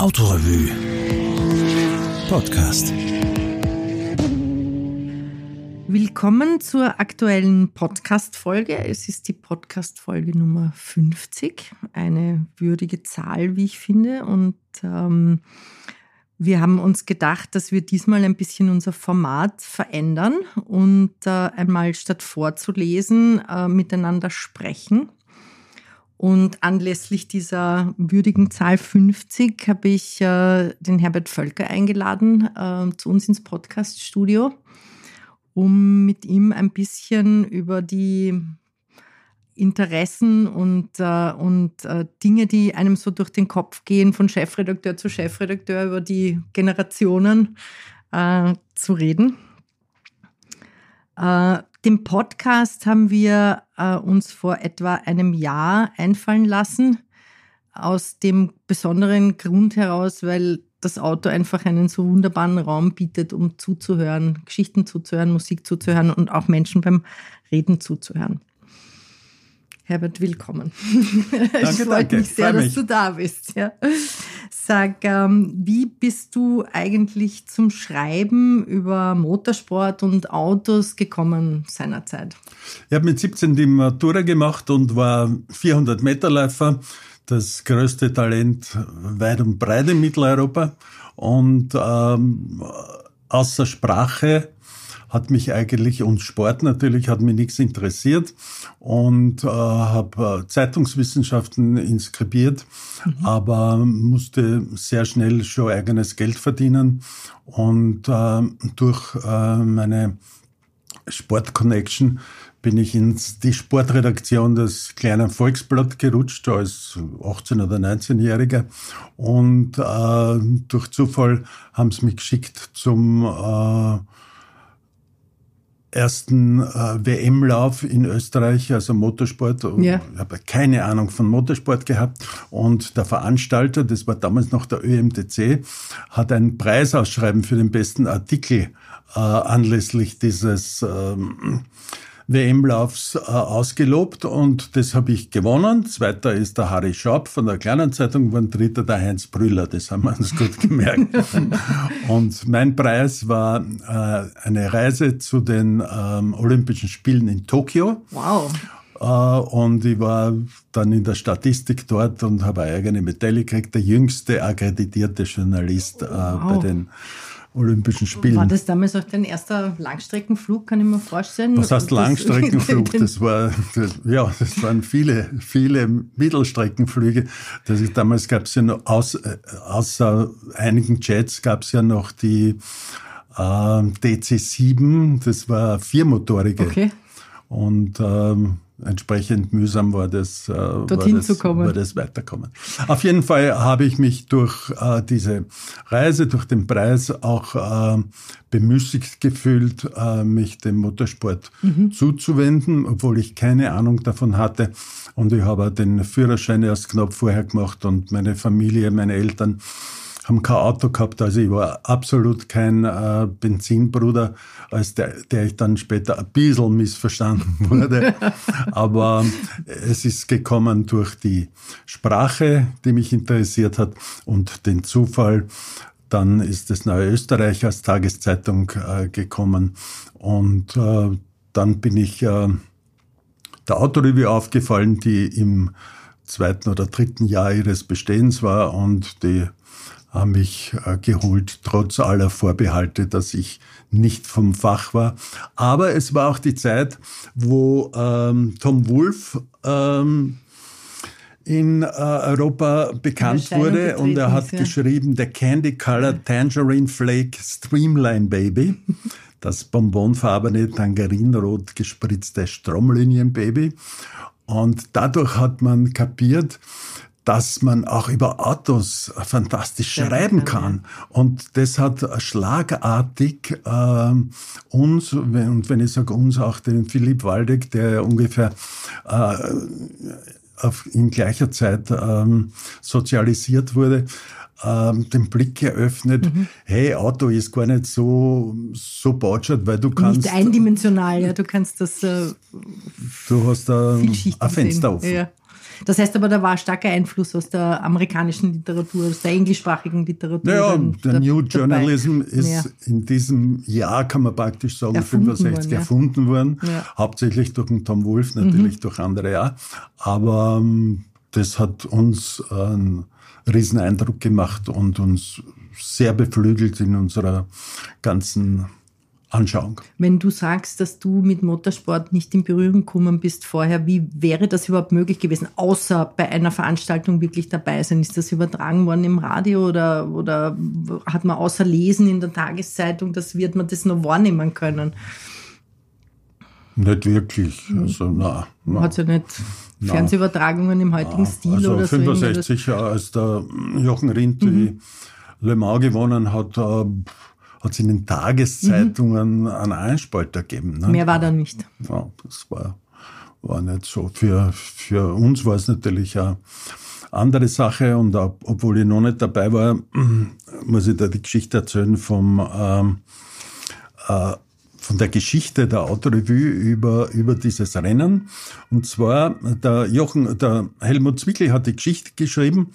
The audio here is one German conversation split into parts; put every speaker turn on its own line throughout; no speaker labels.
Autorevue Podcast.
Willkommen zur aktuellen Podcast-Folge. Es ist die Podcast-Folge Nummer 50. Eine würdige Zahl, wie ich finde. Und ähm, wir haben uns gedacht, dass wir diesmal ein bisschen unser Format verändern und äh, einmal statt vorzulesen, äh, miteinander sprechen. Und anlässlich dieser würdigen Zahl 50 habe ich äh, den Herbert Völker eingeladen äh, zu uns ins Podcaststudio, um mit ihm ein bisschen über die Interessen und, äh, und äh, Dinge, die einem so durch den Kopf gehen, von Chefredakteur zu Chefredakteur über die Generationen äh, zu reden. Äh, den Podcast haben wir äh, uns vor etwa einem Jahr einfallen lassen, aus dem besonderen Grund heraus, weil das Auto einfach einen so wunderbaren Raum bietet, um zuzuhören, Geschichten zuzuhören, Musik zuzuhören und auch Menschen beim Reden zuzuhören. Herbert, willkommen.
Danke,
ich freue mich sehr, dass du da bist. Ja. Sag, ähm, wie bist du eigentlich zum Schreiben über Motorsport und Autos gekommen seinerzeit?
Ich habe mit 17 die Matura gemacht und war 400 Meter Läufer, das größte Talent weit und breit in Mitteleuropa. Und ähm, außer Sprache hat mich eigentlich und Sport natürlich hat mich nichts interessiert und äh, habe äh, Zeitungswissenschaften inskribiert, mhm. aber musste sehr schnell schon eigenes Geld verdienen und äh, durch äh, meine Sport Connection bin ich in die Sportredaktion des kleinen Volksblatt gerutscht als 18- oder 19-Jähriger. Und äh, durch Zufall haben sie mich geschickt zum äh, ersten äh, WM-Lauf in Österreich, also Motorsport. Ja. Ich habe keine Ahnung von Motorsport gehabt. Und der Veranstalter, das war damals noch der ÖMTC, hat einen Preis ausschreiben für den besten Artikel äh, anlässlich dieses ähm, WM-Laufs äh, ausgelobt und das habe ich gewonnen. Zweiter ist der Harry Schaub von der kleinen Zeitung geworden, dritter der Heinz Brüller, das haben wir uns gut gemerkt. und mein Preis war äh, eine Reise zu den ähm, Olympischen Spielen in Tokio.
Wow.
Uh, und ich war dann in der Statistik dort und habe eine eigene Medaille gekriegt, der jüngste akkreditierte Journalist uh, wow. bei den Olympischen Spielen.
War das damals auch dein erster Langstreckenflug, kann ich mir vorstellen?
Was heißt Langstreckenflug? Das war, das, ja, das waren viele, viele Mittelstreckenflüge. Das ist, damals gab es ja noch, aus, äh, außer einigen Jets gab es ja noch die äh, DC-7, das war viermotorige.
Okay.
Und ähm, entsprechend mühsam war das, äh,
Dorthin
war das,
zu kommen.
war das Weiterkommen. Auf jeden Fall habe ich mich durch äh, diese Reise, durch den Preis auch äh, bemüßigt gefühlt, äh, mich dem Motorsport mhm. zuzuwenden, obwohl ich keine Ahnung davon hatte. Und ich habe den Führerschein erst knapp vorher gemacht und meine Familie, meine Eltern haben kein Auto gehabt, also ich war absolut kein äh, Benzinbruder, als der, der ich dann später ein bisschen missverstanden wurde. Aber es ist gekommen durch die Sprache, die mich interessiert hat und den Zufall. Dann ist das Neue Österreich als Tageszeitung äh, gekommen und äh, dann bin ich äh, der Autorevue aufgefallen, die im zweiten oder dritten Jahr ihres Bestehens war und die haben mich äh, geholt, trotz aller Vorbehalte, dass ich nicht vom Fach war. Aber es war auch die Zeit, wo ähm, Tom Wolf ähm, in äh, Europa bekannt wurde und er hat ja. geschrieben, The Candy Colored Tangerine Flake Streamline Baby. Das bonbonfarbene, tangarinrot gespritzte Stromlinienbaby. Und dadurch hat man kapiert, dass man auch über Autos fantastisch schreiben kann. Und das hat schlagartig äh, uns, und wenn ich sage uns, auch den Philipp Waldeck, der ungefähr äh, auf, in gleicher Zeit ähm, sozialisiert wurde, ähm, den Blick eröffnet, mhm. hey, Auto ist gar nicht so, so botschert, weil du kannst...
Nicht eindimensional, ja, du kannst das... Äh,
du hast da ein Fenster offen.
Ja. Das heißt aber, da war starker Einfluss aus der amerikanischen Literatur, aus der englischsprachigen Literatur.
Ja, der da, New Journalism dabei. ist ja. in diesem Jahr, kann man praktisch sagen, erfunden 65 worden, erfunden worden. Ja. Hauptsächlich durch den Tom Wolf, natürlich mhm. durch andere ja. Aber ähm, das hat uns einen riesen Eindruck gemacht und uns sehr beflügelt in unserer ganzen Anschauung.
Wenn du sagst, dass du mit Motorsport nicht in Berührung gekommen bist vorher, wie wäre das überhaupt möglich gewesen, außer bei einer Veranstaltung wirklich dabei sein? Ist das übertragen worden im Radio oder, oder hat man außer Lesen in der Tageszeitung, das wird man das noch wahrnehmen können?
Nicht wirklich. Also, na,
na. Hat es ja nicht na, Fernsehübertragungen im heutigen na, Stil
also
oder
65, so? als der Jochen Rindt mhm. die Le Mans gewonnen hat, äh, hat es in den Tageszeitungen mhm. einen Einspalter gegeben.
Ne? Mehr war da nicht.
Ja, das war, war nicht so. Für, für uns war es natürlich eine andere Sache und auch, obwohl ich noch nicht dabei war, muss ich da die Geschichte erzählen vom, ähm, äh, von der Geschichte der Autorevue über, über dieses Rennen. Und zwar, der Jochen, der Helmut Zwickel hat die Geschichte geschrieben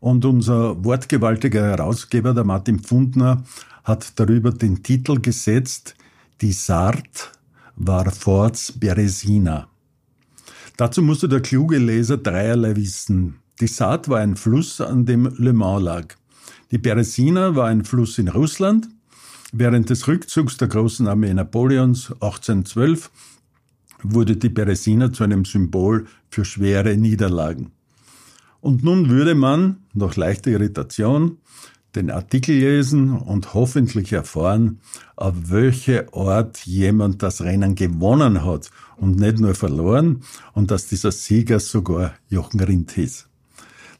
und unser wortgewaltiger Herausgeber, der Martin Pfundner, hat darüber den Titel gesetzt, Die Sart war Forts Beresina. Dazu musste der kluge Leser dreierlei wissen. Die Saat war ein Fluss, an dem Le Mans lag. Die Beresina war ein Fluss in Russland. Während des Rückzugs der großen Armee Napoleons 1812 wurde die Beresina zu einem Symbol für schwere Niederlagen. Und nun würde man, nach leichter Irritation, den Artikel lesen und hoffentlich erfahren, auf welche Ort jemand das Rennen gewonnen hat und nicht nur verloren und dass dieser Sieger sogar Jochen Rindt hieß.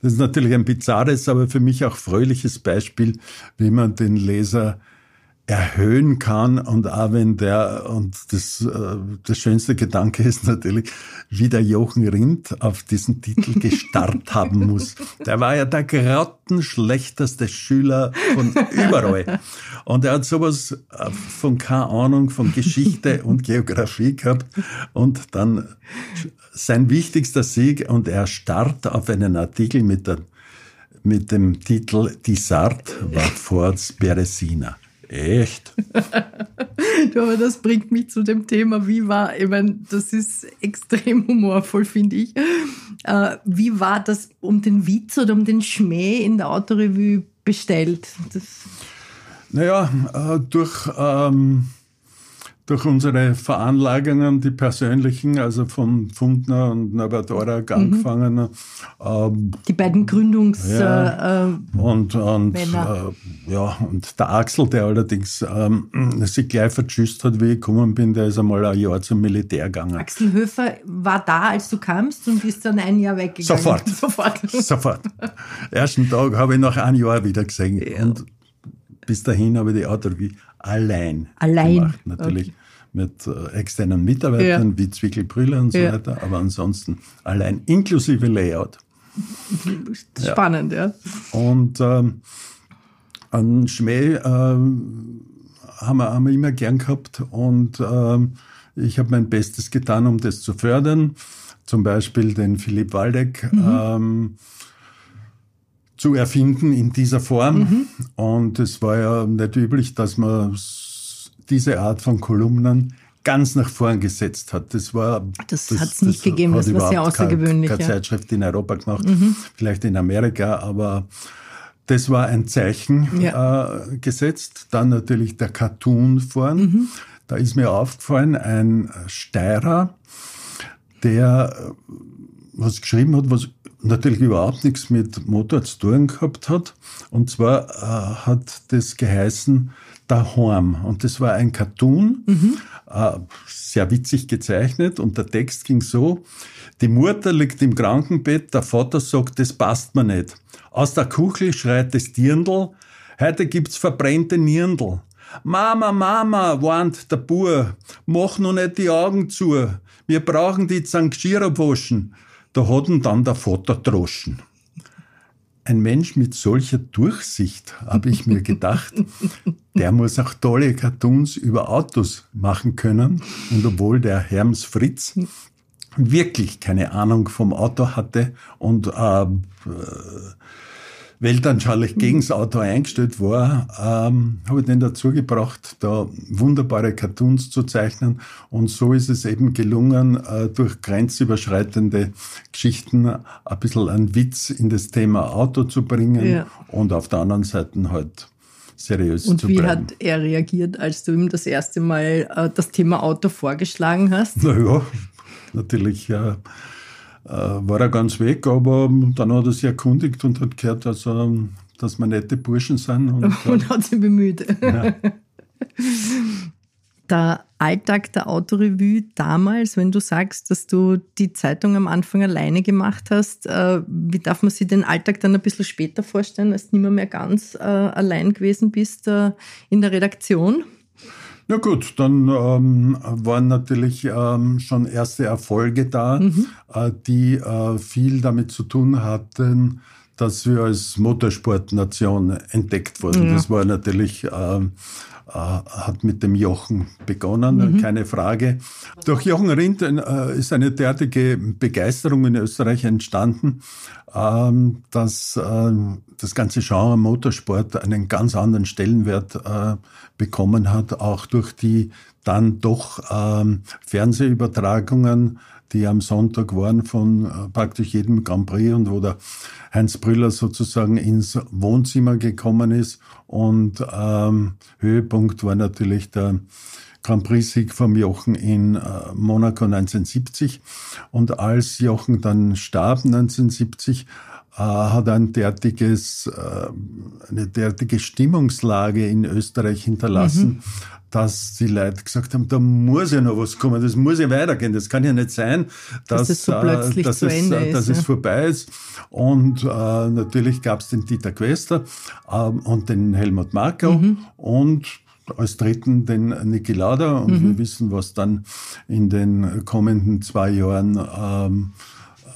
Das ist natürlich ein bizarres, aber für mich auch fröhliches Beispiel, wie man den Leser erhöhen kann und auch wenn der, und das, äh, das schönste Gedanke ist natürlich, wie der Jochen Rindt auf diesen Titel gestarrt haben muss. Der war ja der grottenschlechteste Schüler von überall. Und er hat sowas äh, von keine Ahnung von Geschichte und Geografie gehabt und dann sein wichtigster Sieg und er starrt auf einen Artikel mit, der, mit dem Titel Die Sart war Forts Beresina. Echt?
du, aber das bringt mich zu dem Thema, wie war, ich meine, das ist extrem humorvoll, finde ich. Äh, wie war das um den Witz oder um den Schmäh in der Autorevue bestellt? Das
naja, äh, durch ähm, durch unsere Veranlagungen, die persönlichen, also von Fundner und Norbert Orak mhm. angefangen.
Ähm, die beiden Gründungs...
Ja, äh, und, und, äh, ja, und der Axel, der allerdings ähm, sich gleich vertschüsst hat, wie ich gekommen bin, der ist einmal ein Jahr zum Militär gegangen.
Axel Höfer war da, als du kamst und bist dann ein Jahr weggegangen.
Sofort. Sofort. Sofort. Ersten Tag habe ich nach einem Jahr wieder gesehen. Ja. Und bis dahin habe ich die Autorie allein,
allein.
gemacht. Natürlich okay. Mit äh, externen Mitarbeitern ja. wie Zwickelbrüller und so ja. weiter, aber ansonsten allein inklusive Layout.
Spannend, ja.
ja. Und ähm, an Schmäh äh, haben, wir, haben wir immer gern gehabt und äh, ich habe mein Bestes getan, um das zu fördern. Zum Beispiel den Philipp Waldeck. Mhm. Ähm, zu erfinden in dieser Form. Mhm. Und es war ja nicht üblich, dass man diese Art von Kolumnen ganz nach vorn gesetzt hat. Das war
das, das hat es nicht das gegeben. Das war sehr außergewöhnlich.
Keine, keine ja. Zeitschrift in Europa gemacht, mhm. vielleicht in Amerika, aber das war ein Zeichen ja. äh, gesetzt. Dann natürlich der Cartoon vorn. Mhm. Da ist mir aufgefallen, ein Steirer, der äh, was geschrieben hat, was natürlich überhaupt nichts mit Motor zu tun gehabt hat. Und zwar äh, hat das geheißen Daheim. Und das war ein Cartoon, mhm. äh, sehr witzig gezeichnet. Und der Text ging so, die Mutter liegt im Krankenbett, der Vater sagt, das passt mir nicht. Aus der Kuchel schreit das Dirndl, heute gibt's verbrennte Nirndl. Mama, Mama, warnt der Bur, mach nur nicht die Augen zu. Wir brauchen die waschen. Da hat ihn dann der Vater droschen. Ein Mensch mit solcher Durchsicht, habe ich mir gedacht, der muss auch tolle Cartoons über Autos machen können. Und obwohl der Herms Fritz wirklich keine Ahnung vom Auto hatte und äh, weltanschaulich mhm. gegen das Auto eingestellt war, ähm, habe ich den dazu gebracht, da wunderbare Cartoons zu zeichnen. Und so ist es eben gelungen, äh, durch grenzüberschreitende Geschichten ein bisschen einen Witz in das Thema Auto zu bringen ja. und auf der anderen Seite halt seriös
und
zu
bleiben.
Und
wie hat er reagiert, als du ihm das erste Mal äh, das Thema Auto vorgeschlagen hast?
Naja, natürlich äh, äh, war er ganz weg, aber dann hat er sich erkundigt und hat gehört, also, dass wir nette Burschen sind.
Und, und hat sich bemüht. Ja. Der Alltag der Autorevue damals, wenn du sagst, dass du die Zeitung am Anfang alleine gemacht hast, äh, wie darf man sich den Alltag dann ein bisschen später vorstellen, als du nicht mehr, mehr ganz äh, allein gewesen bist äh, in der Redaktion?
Ja gut, dann ähm, waren natürlich ähm, schon erste Erfolge da, mhm. äh, die äh, viel damit zu tun hatten, dass wir als Motorsportnation entdeckt wurden. Ja. Das war natürlich ähm, äh, hat mit dem Jochen begonnen, mhm. keine Frage. Durch Jochen Rindt äh, ist eine derartige Begeisterung in Österreich entstanden, ähm, dass äh, das ganze Genre Motorsport einen ganz anderen Stellenwert bekommen hat, auch durch die dann doch ähm, Fernsehübertragungen die am Sonntag waren von äh, praktisch jedem Grand Prix und wo der Heinz Brüller sozusagen ins Wohnzimmer gekommen ist. Und ähm, Höhepunkt war natürlich der Grand Prix-Sieg vom Jochen in äh, Monaco 1970. Und als Jochen dann starb 1970, äh, hat ein derartiges, äh, eine derartige Stimmungslage in Österreich hinterlassen, mhm. dass die Leute gesagt haben, da muss ja noch was kommen, das muss ja weitergehen, das kann ja nicht sein, dass, dass es so plötzlich dass, zu es, Ende ist, dass ja. es vorbei ist. Und äh, natürlich gab es den Dieter Quester äh, und den Helmut Markau mhm. und als dritten den Niki Lauda und mhm. wir wissen, was dann in den kommenden zwei Jahren ähm,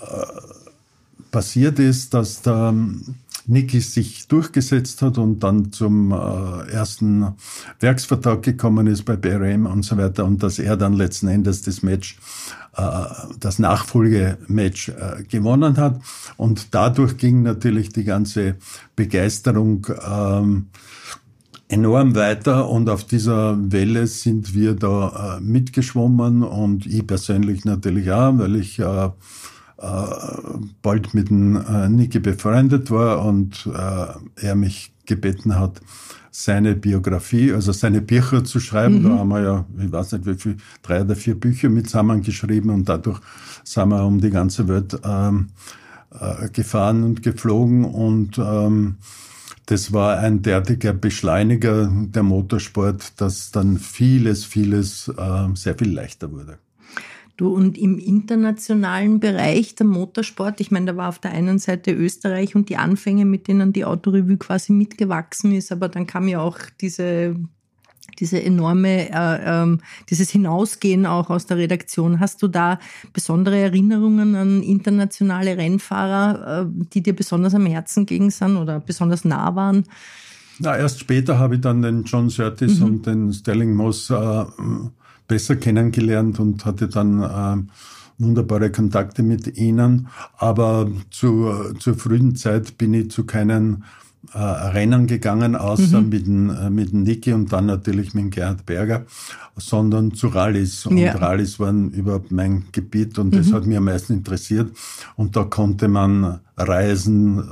äh, passiert ist, dass der Niki sich durchgesetzt hat und dann zum äh, ersten Werksvertrag gekommen ist bei BRM und so weiter und dass er dann letzten Endes das Match, äh, das Nachfolgematch äh, gewonnen hat. Und dadurch ging natürlich die ganze Begeisterung ähm, enorm weiter und auf dieser Welle sind wir da mitgeschwommen und ich persönlich natürlich auch, weil ich bald mit dem äh, Niki befreundet war und äh, er mich gebeten hat, seine Biografie, also seine Bücher zu schreiben. Mhm. Da haben wir ja, ich weiß nicht wie viel, drei oder vier Bücher mit zusammengeschrieben und dadurch sind wir um die ganze Welt ähm, äh, gefahren und geflogen und ähm, das war ein derartiger Beschleuniger der Motorsport, dass dann vieles, vieles äh, sehr viel leichter wurde.
Du, und im internationalen Bereich der Motorsport, ich meine, da war auf der einen Seite Österreich und die Anfänge, mit denen die Autorevue quasi mitgewachsen ist, aber dann kam ja auch diese diese enorme, äh, äh, dieses Hinausgehen auch aus der Redaktion. Hast du da besondere Erinnerungen an internationale Rennfahrer, äh, die dir besonders am Herzen gegen sind oder besonders nah waren?
Na, erst später habe ich dann den John Surtees mhm. und den Sterling Moss äh, besser kennengelernt und hatte dann äh, wunderbare Kontakte mit ihnen. Aber zu, zur frühen Zeit bin ich zu keinen äh, Rennen gegangen, außer mhm. mit, dem, äh, mit dem Niki und dann natürlich mit Gerhard Berger, sondern zu Rallyes. Und ja. Rallyes waren überhaupt mein Gebiet und das mhm. hat mich am meisten interessiert. Und da konnte man reisen,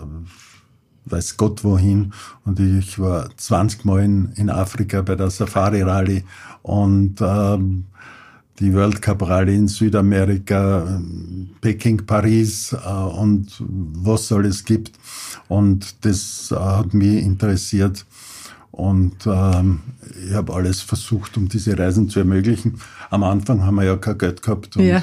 weiß Gott wohin. Und ich war 20 Mal in, in Afrika bei der Safari Rally und ähm, die World Cup Rally in Südamerika, Peking, Paris äh, und was alles gibt. Und das äh, hat mich interessiert. Und ähm, ich habe alles versucht, um diese Reisen zu ermöglichen. Am Anfang haben wir ja kein Geld gehabt und ja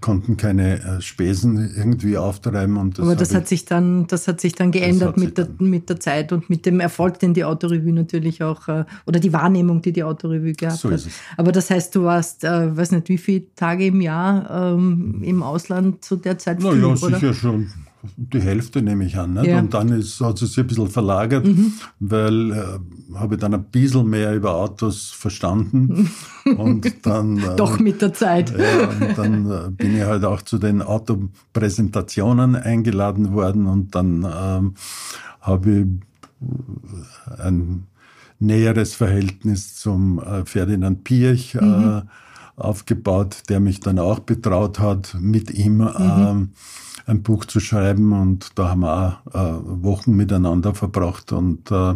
konnten keine äh, Spesen irgendwie auftreiben. Und
das Aber das hat sich dann, das hat sich dann geändert mit, der, dann mit der Zeit und mit dem Erfolg, den die Autorevue natürlich auch, äh, oder die Wahrnehmung, die die Autorevue gehabt so hat. Aber das heißt, du warst, äh, weiß nicht, wie viele Tage im Jahr ähm, im Ausland zu der Zeit?
Na ja, sicher schon die Hälfte nehme ich an. Nicht? Ja. Und dann ist, hat es sich ein bisschen verlagert, mhm. weil äh, habe ich dann ein bisschen mehr über Autos verstanden. und dann.
Äh, Doch mit der Zeit.
ja, und dann äh, bin ich halt auch zu den Autopräsentationen eingeladen worden und dann ähm, habe ich ein näheres Verhältnis zum äh, Ferdinand Pirch äh, mhm. aufgebaut, der mich dann auch betraut hat, mit ihm mhm. ähm, ein Buch zu schreiben und da haben wir auch äh, Wochen miteinander verbracht und äh,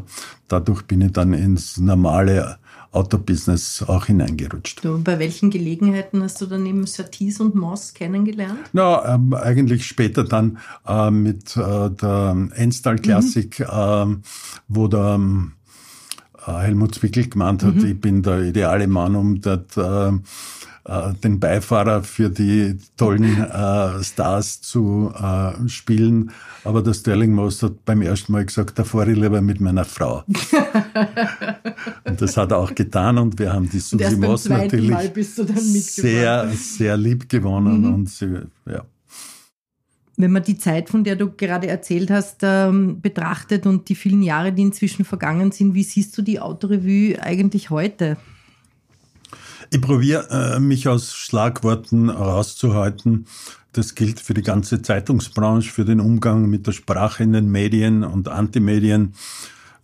dadurch bin ich dann ins normale Autobusiness auch hineingerutscht.
Du, bei welchen Gelegenheiten hast du dann eben Satis und Moss kennengelernt?
Na, ähm, eigentlich später dann äh, mit äh, der Enstal Classic, mhm. äh, wo der ähm, Helmut Zwickel gemeint hat, mhm. ich bin der ideale Mann, um dort äh, äh, den Beifahrer für die tollen äh, Stars zu äh, spielen. Aber der Sterling Moss hat beim ersten Mal gesagt, da fahre ich lieber mit meiner Frau. und das hat er auch getan und wir haben die Susi Moss natürlich sehr, sehr lieb gewonnen mhm. und sie, ja.
Wenn man die Zeit, von der du gerade erzählt hast, ähm, betrachtet und die vielen Jahre, die inzwischen vergangen sind, wie siehst du die Autorevue eigentlich heute?
Ich probiere, äh, mich aus Schlagworten rauszuhalten. Das gilt für die ganze Zeitungsbranche, für den Umgang mit der Sprache in den Medien und Antimedien.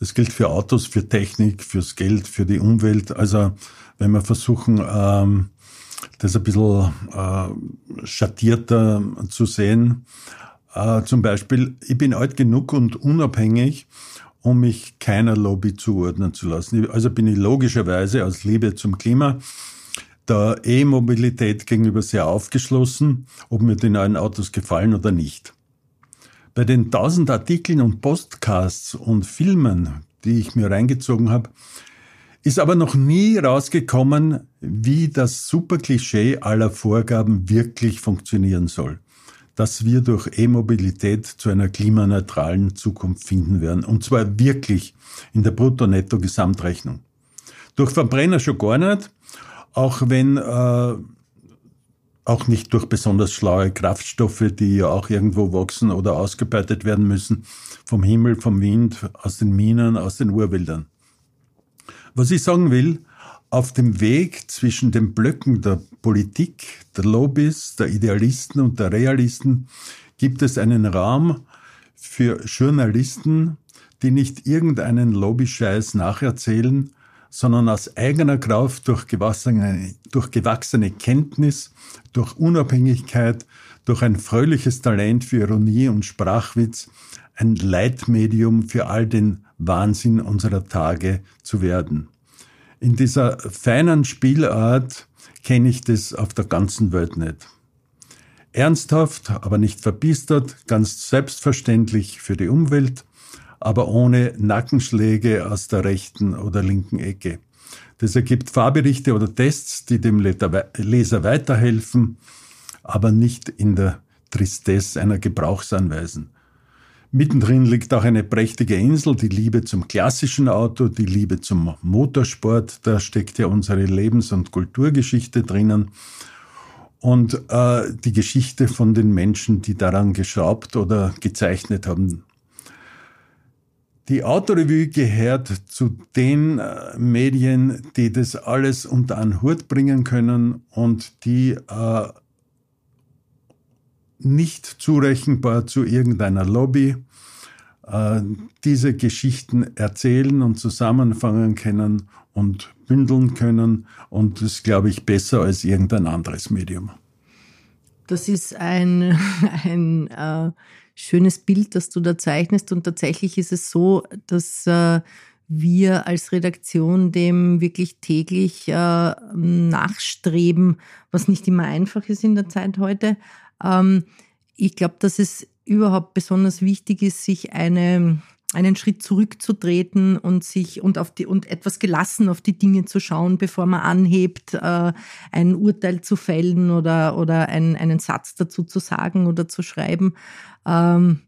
Es gilt für Autos, für Technik, fürs Geld, für die Umwelt. Also wenn wir versuchen, ähm, das ein bisschen äh, schattierter zu sehen. Äh, zum Beispiel, ich bin alt genug und unabhängig, um mich keiner Lobby zuordnen zu lassen. Also bin ich logischerweise aus Liebe zum Klima der E-Mobilität gegenüber sehr aufgeschlossen, ob mir die neuen Autos gefallen oder nicht. Bei den tausend Artikeln und Podcasts und Filmen, die ich mir reingezogen habe, ist aber noch nie rausgekommen, wie das super Klischee aller Vorgaben wirklich funktionieren soll. Dass wir durch E-Mobilität zu einer klimaneutralen Zukunft finden werden. Und zwar wirklich in der Brutto-Netto-Gesamtrechnung. Durch Verbrenner schon gar nicht, auch wenn äh, auch nicht durch besonders schlaue Kraftstoffe, die ja auch irgendwo wachsen oder ausgebeutet werden müssen, vom Himmel, vom Wind, aus den Minen, aus den Urwäldern. Was ich sagen will, auf dem Weg zwischen den Blöcken der Politik, der Lobbys, der Idealisten und der Realisten gibt es einen Raum für Journalisten, die nicht irgendeinen Lobbyscheiß nacherzählen, sondern aus eigener Kraft durch gewachsene, durch gewachsene Kenntnis, durch Unabhängigkeit, durch ein fröhliches Talent für Ironie und Sprachwitz ein Leitmedium für all den Wahnsinn unserer Tage zu werden. In dieser feinen Spielart kenne ich das auf der ganzen Welt nicht. Ernsthaft, aber nicht verbiestert, ganz selbstverständlich für die Umwelt, aber ohne Nackenschläge aus der rechten oder linken Ecke. Das ergibt Fahrberichte oder Tests, die dem Leser weiterhelfen, aber nicht in der Tristesse einer Gebrauchsanweisen. Mittendrin liegt auch eine prächtige Insel, die Liebe zum klassischen Auto, die Liebe zum Motorsport. Da steckt ja unsere Lebens- und Kulturgeschichte drinnen. Und äh, die Geschichte von den Menschen, die daran geschraubt oder gezeichnet haben. Die Autorevue gehört zu den äh, Medien, die das alles unter einen Hut bringen können und die äh, nicht zurechenbar zu irgendeiner Lobby diese Geschichten erzählen und zusammenfangen können und bündeln können und das glaube ich besser als irgendein anderes Medium.
Das ist ein, ein äh schönes Bild, das du da zeichnest. Und tatsächlich ist es so, dass äh, wir als Redaktion dem wirklich täglich äh, nachstreben, was nicht immer einfach ist in der Zeit heute. Ähm, ich glaube, dass es überhaupt besonders wichtig ist, sich eine einen Schritt zurückzutreten und sich und auf die und etwas gelassen auf die Dinge zu schauen, bevor man anhebt, äh, ein Urteil zu fällen oder oder ein, einen Satz dazu zu sagen oder zu schreiben. Ähm,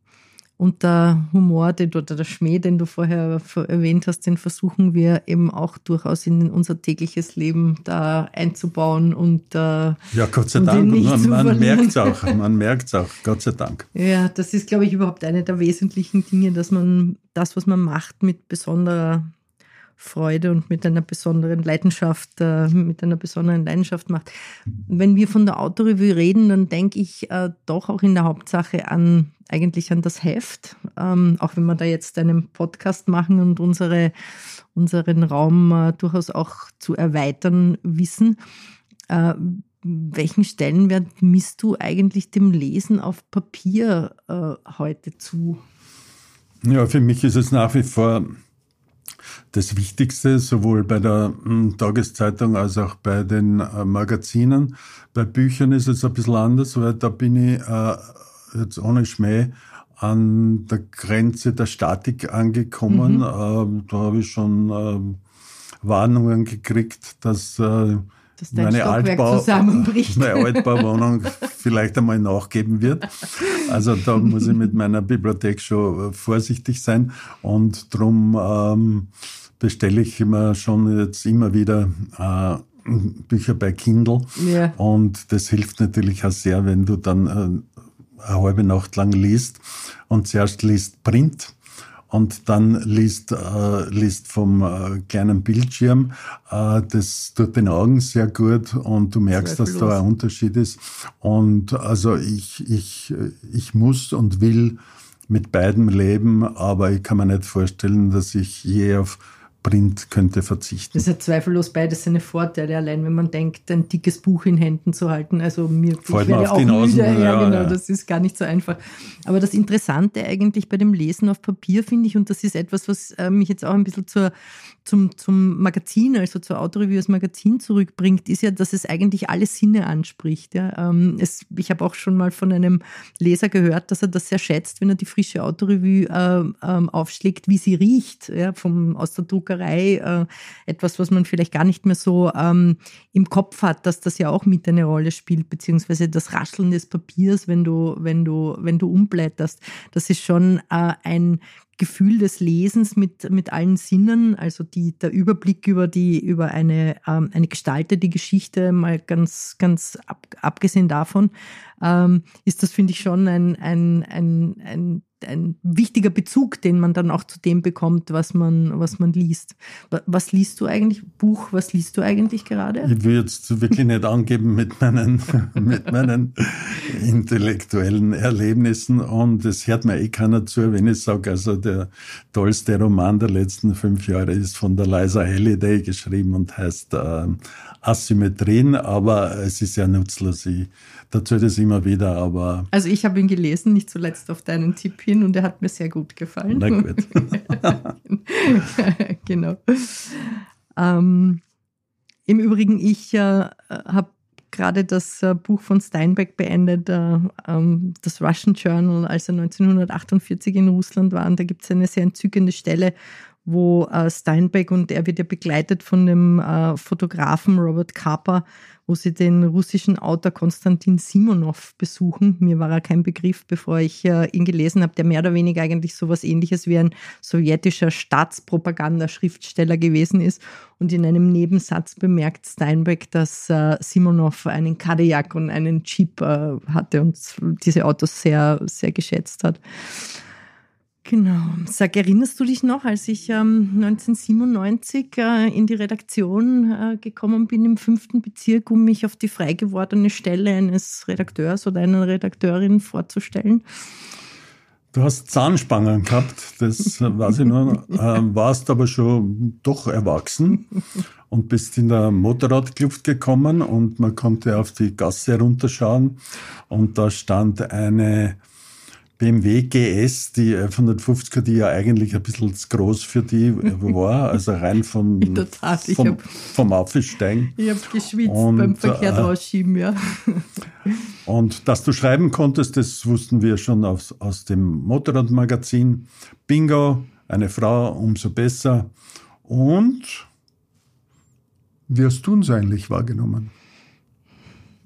Und der Humor den, oder der Schmäh, den du vorher erwähnt hast, den versuchen wir eben auch durchaus in unser tägliches Leben da einzubauen und äh,
Ja, Gott sei Dank. Man, man merkt es auch, man merkt es auch, Gott sei Dank.
Ja, das ist, glaube ich, überhaupt eine der wesentlichen Dinge, dass man das, was man macht, mit besonderer Freude und mit einer besonderen Leidenschaft, äh, mit einer besonderen Leidenschaft macht. Wenn wir von der Autorevue reden, dann denke ich äh, doch auch in der Hauptsache an eigentlich an das Heft, ähm, auch wenn wir da jetzt einen Podcast machen und unsere, unseren Raum äh, durchaus auch zu erweitern wissen. Äh, welchen Stellenwert misst du eigentlich dem Lesen auf Papier äh, heute zu?
Ja, für mich ist es nach wie vor das Wichtigste, sowohl bei der hm, Tageszeitung als auch bei den äh, Magazinen. Bei Büchern ist es ein bisschen anders, weil da bin ich äh, jetzt ohne Schmäh an der Grenze der Statik angekommen. Mhm. Äh, da habe ich schon äh, Warnungen gekriegt, dass äh, dass meine, Altbau, meine Altbauwohnung vielleicht einmal nachgeben wird. Also da muss ich mit meiner Bibliothek schon vorsichtig sein und darum ähm, bestelle ich immer schon jetzt immer wieder äh, Bücher bei Kindle. Ja. Und das hilft natürlich auch sehr, wenn du dann äh, eine halbe Nacht lang liest und zuerst liest Print und dann liest, äh, liest vom äh, kleinen Bildschirm. Äh, das tut den Augen sehr gut und du merkst, dass da ein Unterschied ist. Und also ich, ich, ich muss und will mit beidem leben, aber ich kann mir nicht vorstellen, dass ich je auf Print könnte verzichten.
Das ist ja zweifellos beides seine Vorteile, allein wenn man denkt, ein dickes Buch in Händen zu halten. Also mir
Fällt ich werde auch müde, ja,
ja, genau, ja. das ist gar nicht so einfach. Aber das Interessante eigentlich bei dem Lesen auf Papier finde ich, und das ist etwas, was äh, mich jetzt auch ein bisschen zur, zum, zum Magazin, also zur Autoreview als Magazin zurückbringt, ist ja, dass es eigentlich alle Sinne anspricht. Ja. Ähm, es, ich habe auch schon mal von einem Leser gehört, dass er das sehr schätzt, wenn er die frische Autorevue äh, aufschlägt, wie sie riecht, ja, vom, aus der Druck Druckerei äh, etwas, was man vielleicht gar nicht mehr so ähm, im Kopf hat, dass das ja auch mit eine Rolle spielt, beziehungsweise das Rascheln des Papiers, wenn du, wenn du, wenn du umblätterst. Das ist schon äh, ein Gefühl des Lesens mit, mit allen Sinnen, also die, der Überblick über die, über eine, ähm, eine gestaltete Geschichte, mal ganz, ganz ab, abgesehen davon, ähm, ist das, finde ich, schon ein, ein, ein, ein ein wichtiger Bezug, den man dann auch zu dem bekommt, was man, was man liest. Was liest du eigentlich? Buch, was liest du eigentlich gerade?
Ich will jetzt wirklich nicht angeben mit meinen, mit meinen intellektuellen Erlebnissen und es hört mir eh keiner zu, wenn ich sage, also der tollste Roman der letzten fünf Jahre ist von der Liza Halliday geschrieben und heißt äh, Asymmetrien, aber es ist ja nutzlos. Ich erzähle das immer wieder, aber.
Also ich habe ihn gelesen, nicht zuletzt auf deinen Tipp hin und er hat mir sehr gut gefallen. Na gut. genau. Ähm, Im Übrigen, ich äh, habe gerade das äh, Buch von Steinbeck beendet, äh, ähm, das Russian Journal, als er 1948 in Russland war. Und da gibt es eine sehr entzückende Stelle, wo äh, Steinbeck und er wird ja begleitet von dem äh, Fotografen Robert Kapper, wo sie den russischen Autor Konstantin Simonov besuchen. Mir war er kein Begriff, bevor ich äh, ihn gelesen habe, der mehr oder weniger eigentlich so was ähnliches wie ein sowjetischer Staatspropaganda-Schriftsteller gewesen ist. Und in einem Nebensatz bemerkt Steinbeck, dass äh, Simonov einen Cadillac und einen Jeep äh, hatte und diese Autos sehr, sehr geschätzt hat. Genau. Sag, erinnerst du dich noch, als ich ähm, 1997 äh, in die Redaktion äh, gekommen bin im fünften Bezirk, um mich auf die frei gewordene Stelle eines Redakteurs oder einer Redakteurin vorzustellen?
Du hast Zahnspangen gehabt, das weiß ich noch, äh, warst aber schon doch erwachsen und bist in der Motorradkluft gekommen und man konnte auf die Gasse runterschauen und da stand eine BMW GS, die 550er, die ja eigentlich ein bisschen zu groß für die war, also rein vom,
Total,
vom, hab, vom Aufsteigen.
Ich habe geschwitzt und, beim Verkehr äh, rausschieben, ja.
Und dass du schreiben konntest, das wussten wir schon aus, aus dem Motorradmagazin. Bingo, eine Frau, umso besser. Und wie hast du uns eigentlich wahrgenommen?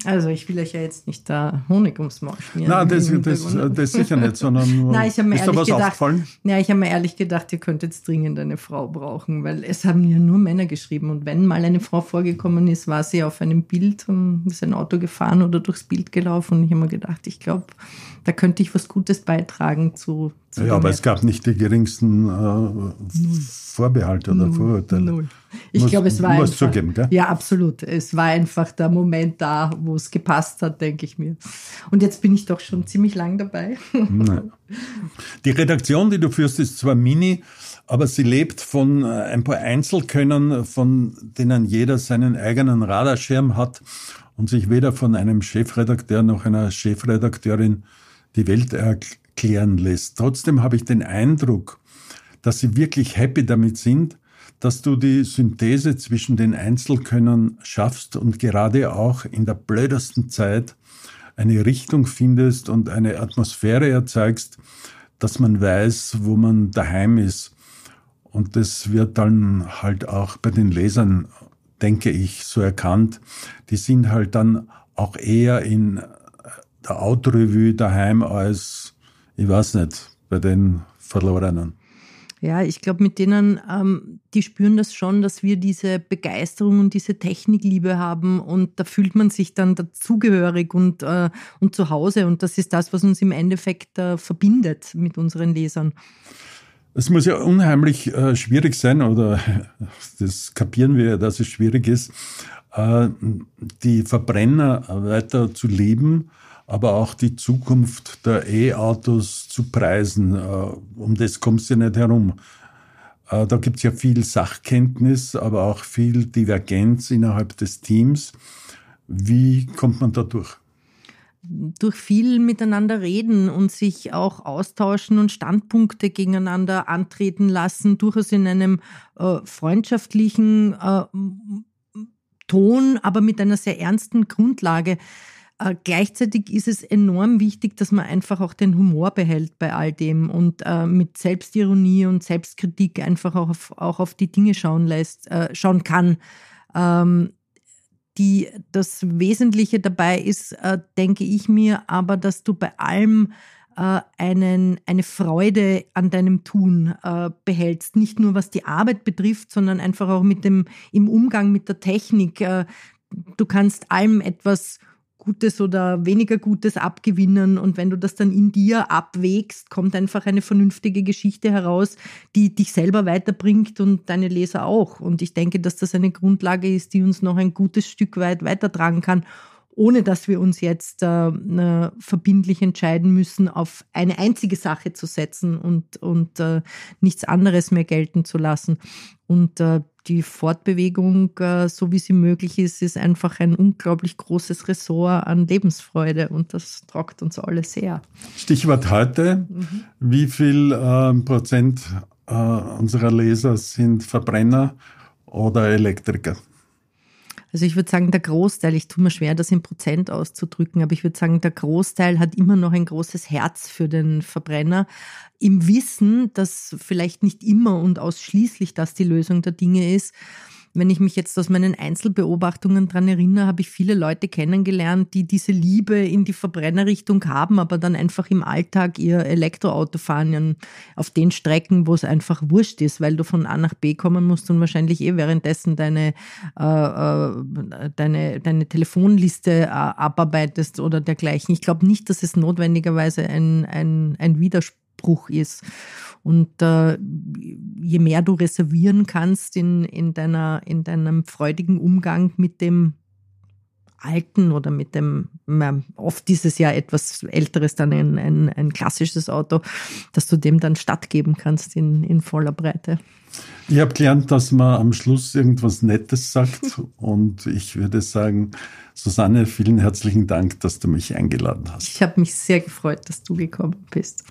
Also ich will euch ja jetzt nicht da Honig ums Maul schmieren.
Nein, das, das, das sicher nicht, sondern nur.
Nein, ich habe mir
ist da was
gedacht,
aufgefallen?
Ja, ich habe mir ehrlich gedacht, ihr könntet dringend eine Frau brauchen, weil es haben ja nur Männer geschrieben und wenn mal eine Frau vorgekommen ist, war sie auf einem Bild ist ein Auto gefahren oder durchs Bild gelaufen und ich habe mir gedacht, ich glaube, da könnte ich was Gutes beitragen zu.
Ja, aber es gab nicht die geringsten äh, Vorbehalte oder
Null,
Vorurteile.
Null. Ich glaube, es war einfach,
zugeben, gell?
Ja, absolut. Es war einfach der Moment da, wo es gepasst hat, denke ich mir. Und jetzt bin ich doch schon ziemlich lang dabei.
Nein. Die Redaktion, die du führst, ist zwar mini, aber sie lebt von äh, ein paar Einzelkönnern, von denen jeder seinen eigenen Radarschirm hat und sich weder von einem Chefredakteur noch einer Chefredakteurin die Welt erklären lässt. Trotzdem habe ich den Eindruck, dass sie wirklich happy damit sind, dass du die Synthese zwischen den Einzelkönnern schaffst und gerade auch in der blödesten Zeit eine Richtung findest und eine Atmosphäre erzeugst, dass man weiß, wo man daheim ist. Und das wird dann halt auch bei den Lesern, denke ich, so erkannt. Die sind halt dann auch eher in der Autorevue daheim als, ich weiß nicht, bei den Verlorenen.
Ja, ich glaube, mit denen, ähm, die spüren das schon, dass wir diese Begeisterung und diese Technikliebe haben und da fühlt man sich dann dazugehörig und, äh, und zu Hause und das ist das, was uns im Endeffekt äh, verbindet mit unseren Lesern.
Es muss ja unheimlich äh, schwierig sein, oder das kapieren wir ja, dass es schwierig ist, äh, die Verbrenner weiter zu lieben, aber auch die Zukunft der E-Autos zu preisen. Äh, um das kommst du nicht herum. Äh, da gibt es ja viel Sachkenntnis, aber auch viel Divergenz innerhalb des Teams. Wie kommt man da durch?
durch viel miteinander reden und sich auch austauschen und Standpunkte gegeneinander antreten lassen, durchaus in einem äh, freundschaftlichen äh, Ton, aber mit einer sehr ernsten Grundlage. Äh, gleichzeitig ist es enorm wichtig, dass man einfach auch den Humor behält bei all dem und äh, mit Selbstironie und Selbstkritik einfach auch auf, auch auf die Dinge schauen lässt, äh, schauen kann. Ähm, die, das Wesentliche dabei ist, äh, denke ich mir, aber dass du bei allem äh, einen, eine Freude an deinem Tun äh, behältst. Nicht nur was die Arbeit betrifft, sondern einfach auch mit dem, im Umgang mit der Technik. Äh, du kannst allem etwas Gutes oder weniger Gutes abgewinnen. Und wenn du das dann in dir abwägst, kommt einfach eine vernünftige Geschichte heraus, die dich selber weiterbringt und deine Leser auch. Und ich denke, dass das eine Grundlage ist, die uns noch ein gutes Stück weit weitertragen kann, ohne dass wir uns jetzt äh, äh, verbindlich entscheiden müssen, auf eine einzige Sache zu setzen und, und äh, nichts anderes mehr gelten zu lassen. Und äh, die Fortbewegung, äh, so wie sie möglich ist, ist einfach ein unglaublich großes Ressort an Lebensfreude und das tragt uns alle sehr.
Stichwort heute. Mhm. Wie viel ähm, Prozent äh, unserer Leser sind Verbrenner oder Elektriker?
Also ich würde sagen, der Großteil, ich tue mir schwer, das in Prozent auszudrücken, aber ich würde sagen, der Großteil hat immer noch ein großes Herz für den Verbrenner. Im Wissen, dass vielleicht nicht immer und ausschließlich das die Lösung der Dinge ist. Wenn ich mich jetzt aus meinen Einzelbeobachtungen dran erinnere, habe ich viele Leute kennengelernt, die diese Liebe in die Verbrennerrichtung haben, aber dann einfach im Alltag ihr Elektroauto fahren, auf den Strecken, wo es einfach wurscht ist, weil du von A nach B kommen musst und wahrscheinlich eh währenddessen deine, äh, deine, deine Telefonliste äh, abarbeitest oder dergleichen. Ich glaube nicht, dass es notwendigerweise ein, ein, ein Widerspruch ist. Und äh, je mehr du reservieren kannst in, in, deiner, in deinem freudigen Umgang mit dem alten oder mit dem, oft dieses Jahr etwas älteres, dann ein, ein, ein klassisches Auto, dass du dem dann stattgeben kannst in, in voller Breite.
Ich habe gelernt, dass man am Schluss irgendwas Nettes sagt und ich würde sagen, Susanne, vielen herzlichen Dank, dass du mich eingeladen hast.
Ich habe mich sehr gefreut, dass du gekommen bist.